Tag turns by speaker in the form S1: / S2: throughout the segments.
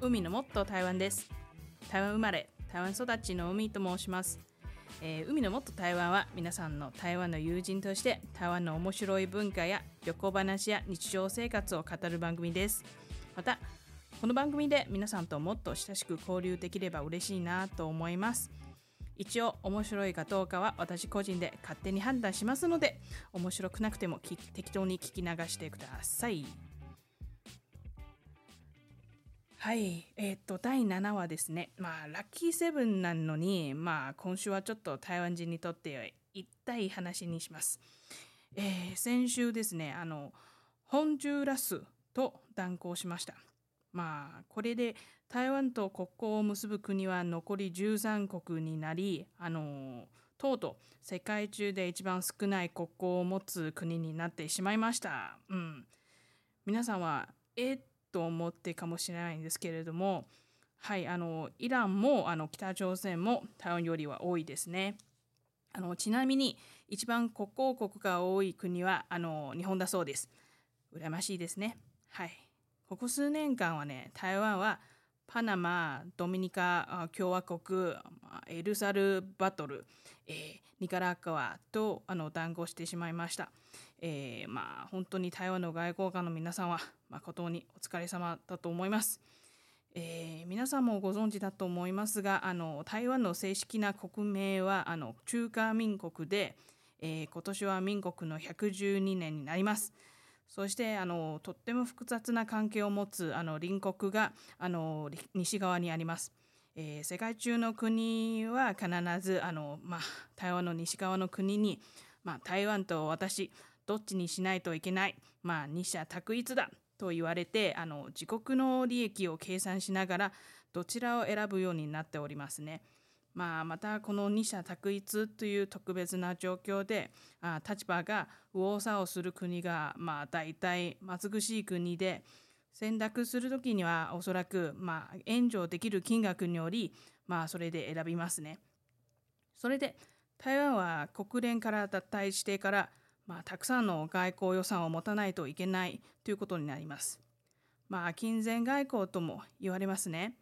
S1: 海のもっと台湾です。台湾生まれ台湾育ちの海と申します、えー海のもっと台湾は皆さんの台湾の友人として台湾の面白い文化や旅行話や日常生活を語る番組です。またこの番組で皆さんともっと親しく交流できれば嬉しいなと思います。一応面白いかどうかは私個人で勝手に判断しますので面白くなくても適当に聞き流してください。はい、えっ、と、第7話ですね。まあ、ラッキーセブンなのに、まあ、今週はちょっと台湾人にとって痛い話にします。えー先週ですね、あの、ホンジュラスと断交しました。まあ、これで台湾と国交を結ぶ国は残り13国になり、あの、とうとう世界中で一番少ない国交を持つ国になってしまいました。うん。皆さんはえっと思ってかもしれないんですけれどもはいあのイランもあの北朝鮮も台湾よりは多いですね。あのちなみに一番国交国が多い国はあの日本だそうです。羨ましいですね。はい。ここ数年間はね台湾はパナマドミニカあ共和国まあエルサルバトル、えーニカラグアとあの談合してしまいました。えーまあ本当に台湾の外交官の皆さんは誠にお疲れ様だと思います。えー皆さんもご存知だと思いますがあの台湾の正式な国名はあの中華民国で、えー今年は民国の112年になります。そしてあのとっても複雑な関係を持つあの隣国があの西側にあります。えー世界中の国は必ずあの、まあ、台湾の西側の国に、まあ、台湾と私どっちにしないといけない、まあ、二者択一だと言われてあの自国の利益を計算しながらどちらを選ぶようになっておりますね。まあ、またこの二者択一という特別な状況であ立場が右往左往する国が、まあ、大体貧しい国で選択する時にはおそらく、まあ、援助できる金額により、まあ、それで選びますね。それで台湾は国連から脱退してから、まあ、たくさんの外交予算を持たないといけないということになります。まあ、金銭外交とも言われますね。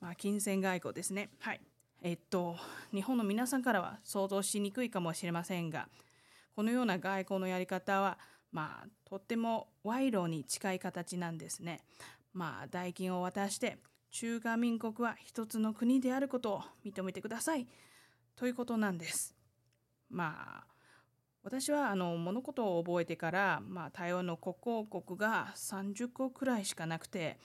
S1: まあ、金銭外交ですね。はい。えっと、日本の皆さんからは想像しにくいかもしれませんが、このような外交のやり方は、まあ、とっても賄賂に近い形なんですね。まあ、代金を渡して、中華民国は一つの国であることを認めてください。ということなんです。まあ、私はあの物事を覚えてから、まあ、台湾の国交国が30個くらいしかなくて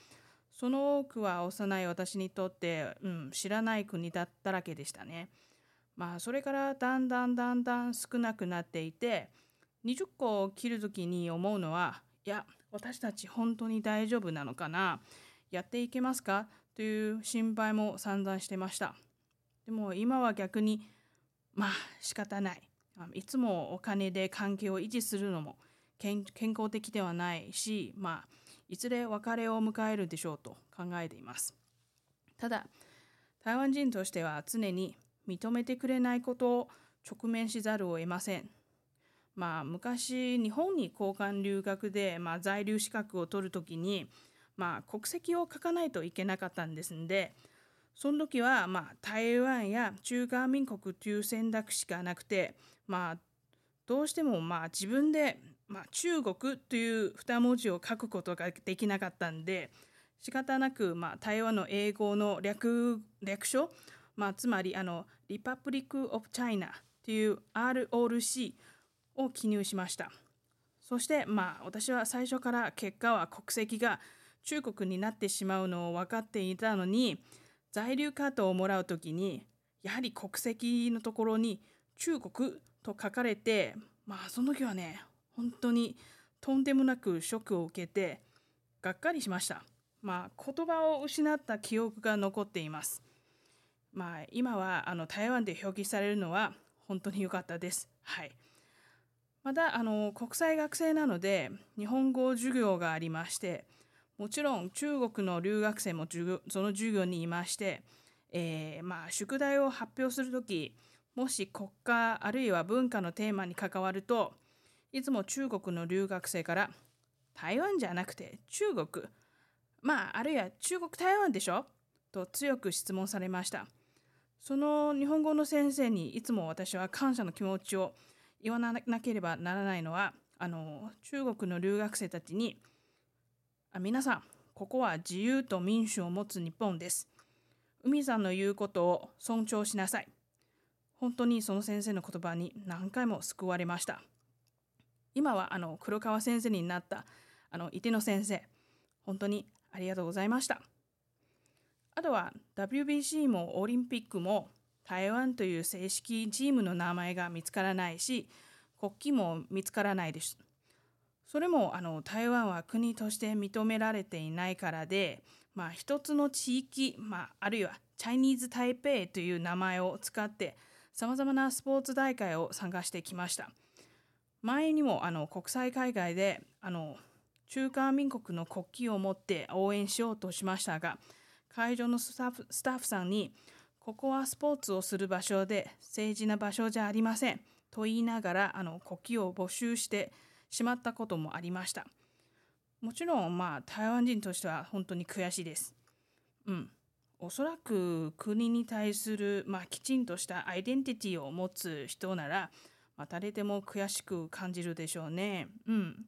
S1: その多くは幼い私にとって、うん、知らない国だったらけでしたね。まあそれからだんだんだんだん少なくなっていて20個を切る時に思うのはいや私たち本当に大丈夫なのかな？やっていけますか？という心配も散々してました。でも今は逆にまあ仕方ない。あいつもお金で関係を維持するのも健健康的ではないし、まあ、いずれ別れを迎えるでしょうと考えています。ただ、台湾人としては常に認めてくれないことを直面しざるを得ません。まあ、昔、日本に交換留学で、まあ、在留資格を取るときに、まあ、国籍を書かないといけなかったんですんで、その時は、まあ、台湾や中華民国という選択しかなくて、まあ、どうしても、まあ、自分で、まあ、中国という二文字を書くことができなかったんで、仕方なく、まあ、台湾の英語の略略称、まあ、つまりあの、リパブリック・オブ・チャイナという ROC を記入しました。そして、まあ、私は最初から結果は国籍が中国になってしまうのを分かっていたのに、在留カードをもらうときに、やはり国籍のところに中国と書かれて、まあその時はね、本当にとんでもなくショックを受けて、がっかりしました。まあ言葉を失った記憶が残っています。まあ今はあの台湾で表記されるのは本当に良かったです。はい。またあの国際学生なので日本語授業がありまして、もちろん中国の留学生もその授業にいまして、えーまあ宿題を発表するとき、もし国家あるいは文化のテーマに関わると、いつも中国の留学生から台湾じゃなくて中国、まあ、あるいは中国台湾でしょ？と強く質問されました。その日本語の先生にいつも私は感謝の気持ちを言わなければならないのはあの中国の留学生たちにあ皆さんここは自由と民主を持つ日本です。海さんの言うことを尊重しなさい。本当にその先生の言葉に何回も救われました。今はあの黒川先生になったあの伊手の先生、本当にありがとうございました。あとは WBC もオリンピックも台湾という正式チームの名前が見つからないし国旗も見つからないです。それもあの台湾は国として認められていないからで、まあ、一つの地域、まあ、あるいはチャイニーズ・台北という名前を使ってさまざまなスポーツ大会を参加してきました。前にもあの国際海外であの中華民国の国旗を持って応援しようとしましたが会場のスタッフスタッフさんにここはスポーツをする場所で政治な場所じゃありませんと言いながらあの国旗を募集してしまったこともありました。もちろんまあ台湾人としては本当に悔しいです。うん。おそらく国に対する、まあ、きちんとしたアイデンティティを持つ人なら、まあ、誰でも悔しく感じるでしょうね。うん。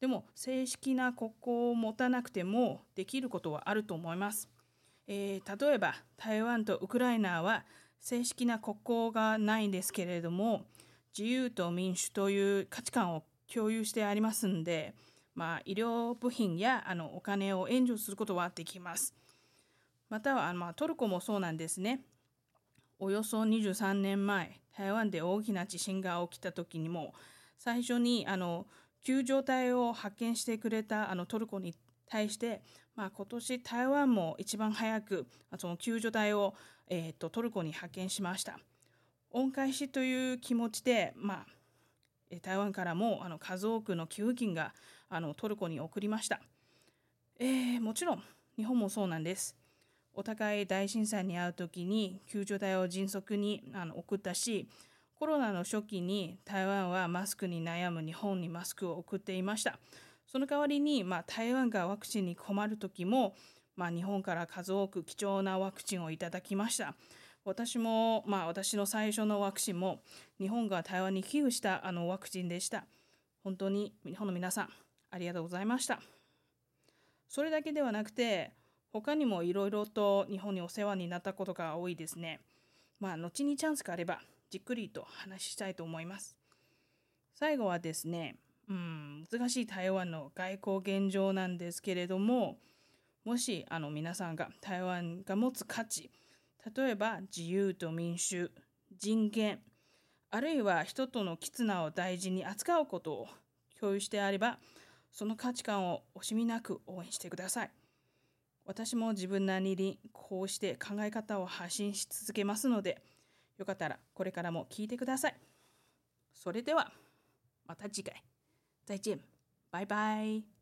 S1: でも正式な国交を持たなくてもできることはあると思います。えー、例えば台湾とウクライナは正式な国交がないんですけれども自由と民主という価値観を共有してありますんで、まあ、医療部品やあのお金を援助することはできます。または、まあ、トルコもそうなんですね。およそ23年前、台湾で大きな地震が起きた時にも、最初にあの救助隊を派遣してくれたあのトルコに対して、まあ、今年台湾も一番早くその救助隊を、えーと、トルコに派遣しました。恩返しという気持ちで、まあ、台湾からもあの数多くの寄付金があのトルコに送りました、えー、もちろん日本もそうなんです。お互い大震災に遭う時に救助隊を迅速にあの送ったしコロナの初期に台湾はマスクに悩む日本にマスクを送っていました。その代わりに、まあ、台湾がワクチンに困る時も、まあ、日本から数多く貴重なワクチンをいただきました。私も、まあ、私の最初のワクチンも日本が台湾に寄付したあのワクチンでした。本当に日本の皆さん、ありがとうございました。それだけではなくて、他にもいろいろと日本にお世話になったことが多いですね。まあ、後にチャンスがあれば、じっくりと話したいと思います。最後はですね、うん、難しい台湾の外交現状なんですけれども、もしあの皆さんが台湾が持つ価値、例えば自由と民主、人権、あるいは人との絆を大事に扱うことを共有してあれば、その価値観を惜しみなく応援してください。私も自分なりにこうして考え方を発信し続けますので、よかったらこれからも聞いてください。それでは、また次回。再见。バイバイ。